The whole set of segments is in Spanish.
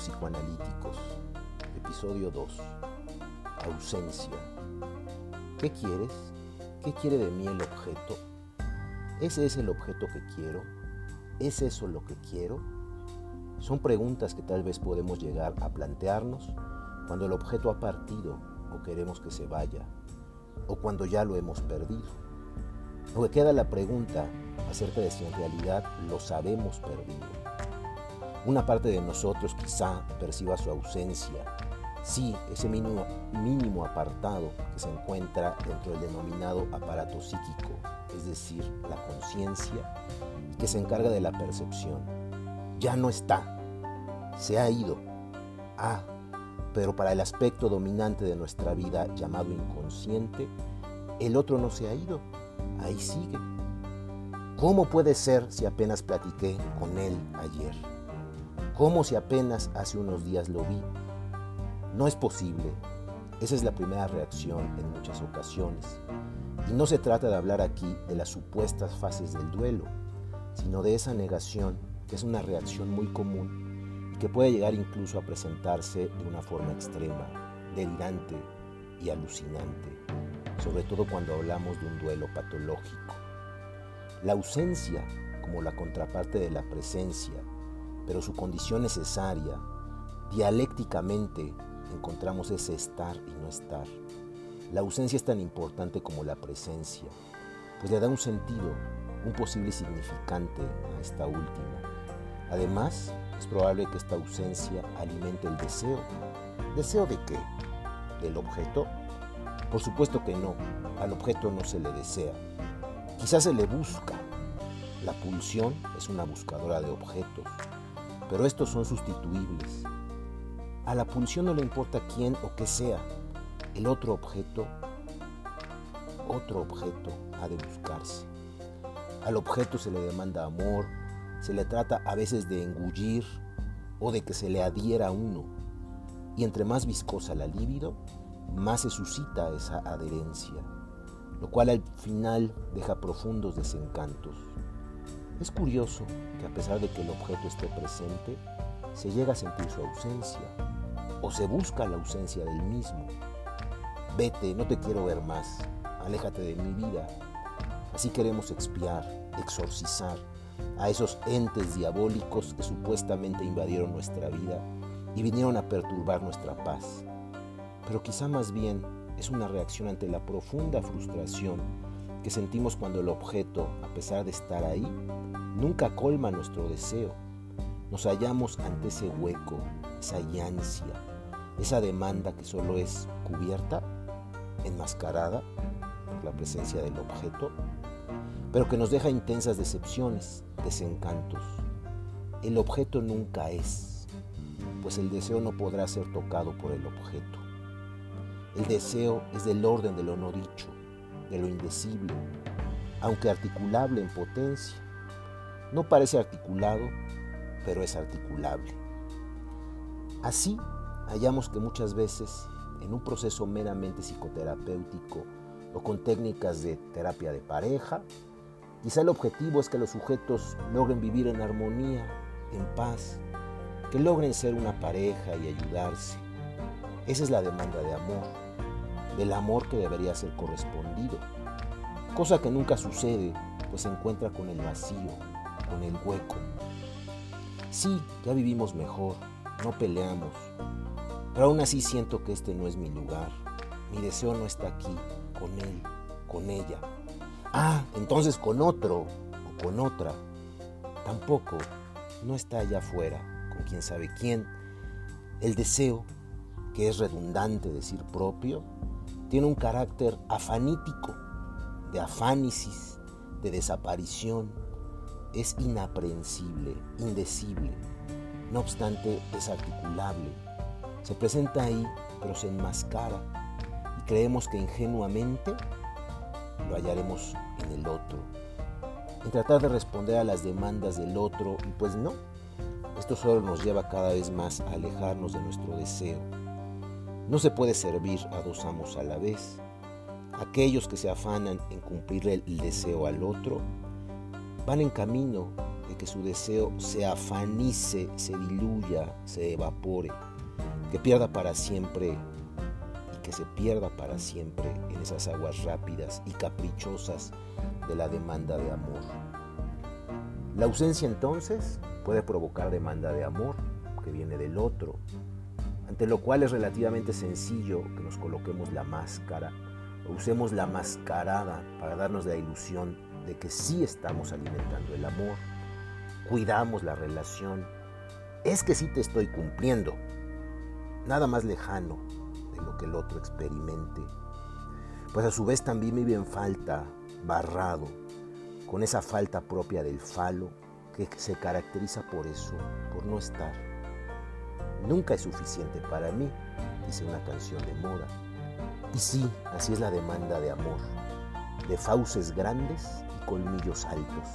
Psicoanalíticos, episodio 2. Ausencia. ¿Qué quieres? ¿Qué quiere de mí el objeto? ¿Ese es el objeto que quiero? ¿Es eso lo que quiero? Son preguntas que tal vez podemos llegar a plantearnos cuando el objeto ha partido o queremos que se vaya, o cuando ya lo hemos perdido. O queda la pregunta acerca de si en realidad lo sabemos perdido. Una parte de nosotros quizá perciba su ausencia, sí, ese mínimo, apartado que se encuentra dentro del denominado aparato psíquico, es decir, la conciencia, que se encarga de la percepción. Ya no está, se ha ido. Ah, pero para el aspecto dominante de nuestra vida llamado inconsciente, el otro no se ha ido, ahí sigue. ¿Cómo puede ser si apenas platiqué con él ayer? Como si apenas hace unos días lo vi. No es posible. Esa es la primera reacción en muchas ocasiones. Y no se trata de hablar aquí de las supuestas fases del duelo, sino de esa negación que es una reacción muy común y que puede llegar incluso a presentarse de una forma extrema, delirante y alucinante, sobre todo cuando hablamos de un duelo patológico. La ausencia, como la contraparte de la presencia, pero su condición necesaria, dialécticamente encontramos ese estar y no estar. La ausencia es tan importante como la presencia, pues le da un sentido, un posible significante a esta última. Además, es probable que esta ausencia alimente el deseo. ¿Deseo de qué? ¿Del objeto? Por supuesto que no, al objeto no se le desea. Quizás se le busca. La pulsión es una buscadora de objetos pero estos son sustituibles. A la pulsión no le importa quién o qué sea. El otro objeto, otro objeto ha de buscarse. Al objeto se le demanda amor, se le trata a veces de engullir o de que se le adhiera a uno. Y entre más viscosa la libido, más se suscita esa adherencia, lo cual al final deja profundos desencantos. Es curioso que a pesar de que el objeto esté presente, se llega a sentir su ausencia o se busca la ausencia del mismo. Vete, no te quiero ver más, aléjate de mi vida. Así queremos expiar, exorcizar a esos entes diabólicos que supuestamente invadieron nuestra vida y vinieron a perturbar nuestra paz. Pero quizá más bien es una reacción ante la profunda frustración que sentimos cuando el objeto, a pesar de estar ahí, nunca colma nuestro deseo. Nos hallamos ante ese hueco, esa ansia, esa demanda que solo es cubierta, enmascarada por la presencia del objeto, pero que nos deja intensas decepciones, desencantos. El objeto nunca es, pues el deseo no podrá ser tocado por el objeto. El deseo es del orden de lo no dicho, de lo indecible, aunque articulable en potencia. No parece articulado, pero es articulable. Así, hallamos que muchas veces, en un proceso meramente psicoterapéutico o con técnicas de terapia de pareja, quizá el objetivo es que los sujetos logren vivir en armonía, en paz, que logren ser una pareja y ayudarse. Esa es la demanda de amor del amor que debería ser correspondido, cosa que nunca sucede, pues se encuentra con el vacío, con el hueco. Sí, ya vivimos mejor, no peleamos, pero aún así siento que este no es mi lugar, mi deseo no está aquí, con él, con ella. Ah, entonces con otro o con otra. Tampoco, no está allá afuera, con quién sabe quién. El deseo, que es redundante decir propio, tiene un carácter afanítico, de afánisis, de desaparición. Es inaprehensible, indecible. No obstante, es articulable. Se presenta ahí, pero se enmascara y creemos que ingenuamente lo hallaremos en el otro. En tratar de responder a las demandas del otro, y pues no, esto solo nos lleva cada vez más a alejarnos de nuestro deseo no se puede servir a dos amos a la vez. Aquellos que se afanan en cumplirle el deseo al otro van en camino de que su deseo se afanice, se diluya, se evapore, que pierda para siempre y que se pierda para siempre en esas aguas rápidas y caprichosas de la demanda de amor. La ausencia entonces puede provocar demanda de amor que viene del otro, ante lo cual es relativamente sencillo que nos coloquemos la máscara o usemos la mascarada para darnos la ilusión de que sí estamos alimentando el amor, cuidamos la relación, es que sí te estoy cumpliendo, nada más lejano de lo que el otro experimente, pues a su vez también vive en falta, barrado, con esa falta propia del falo que se caracteriza por eso, por no estar. Nunca es suficiente para mí, dice una canción de moda. Y sí, así es la demanda de amor, de fauces grandes y colmillos altos.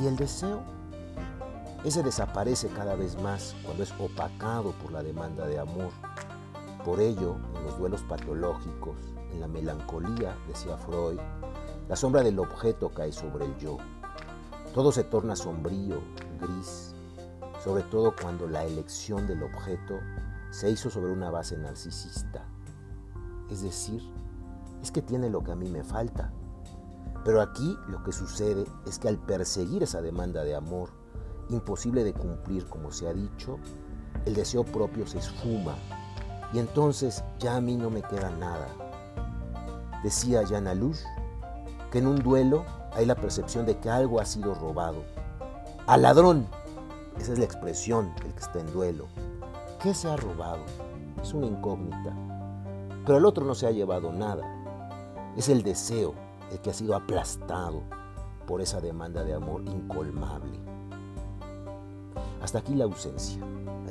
¿Y el deseo? Ese desaparece cada vez más cuando es opacado por la demanda de amor. Por ello, en los duelos patológicos, en la melancolía, decía Freud, la sombra del objeto cae sobre el yo. Todo se torna sombrío, gris, sobre todo cuando la elección del objeto se hizo sobre una base narcisista. Es decir, es que tiene lo que a mí me falta. Pero aquí lo que sucede es que al perseguir esa demanda de amor, imposible de cumplir como se ha dicho, el deseo propio se esfuma y entonces ya a mí no me queda nada. Decía Jan Alush que en un duelo hay la percepción de que algo ha sido robado. ¡Al ladrón! Esa es la expresión del que está en duelo. ¿Qué se ha robado? Es una incógnita. Pero el otro no se ha llevado nada. Es el deseo el que ha sido aplastado por esa demanda de amor incolmable. Hasta aquí la ausencia,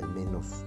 al menos.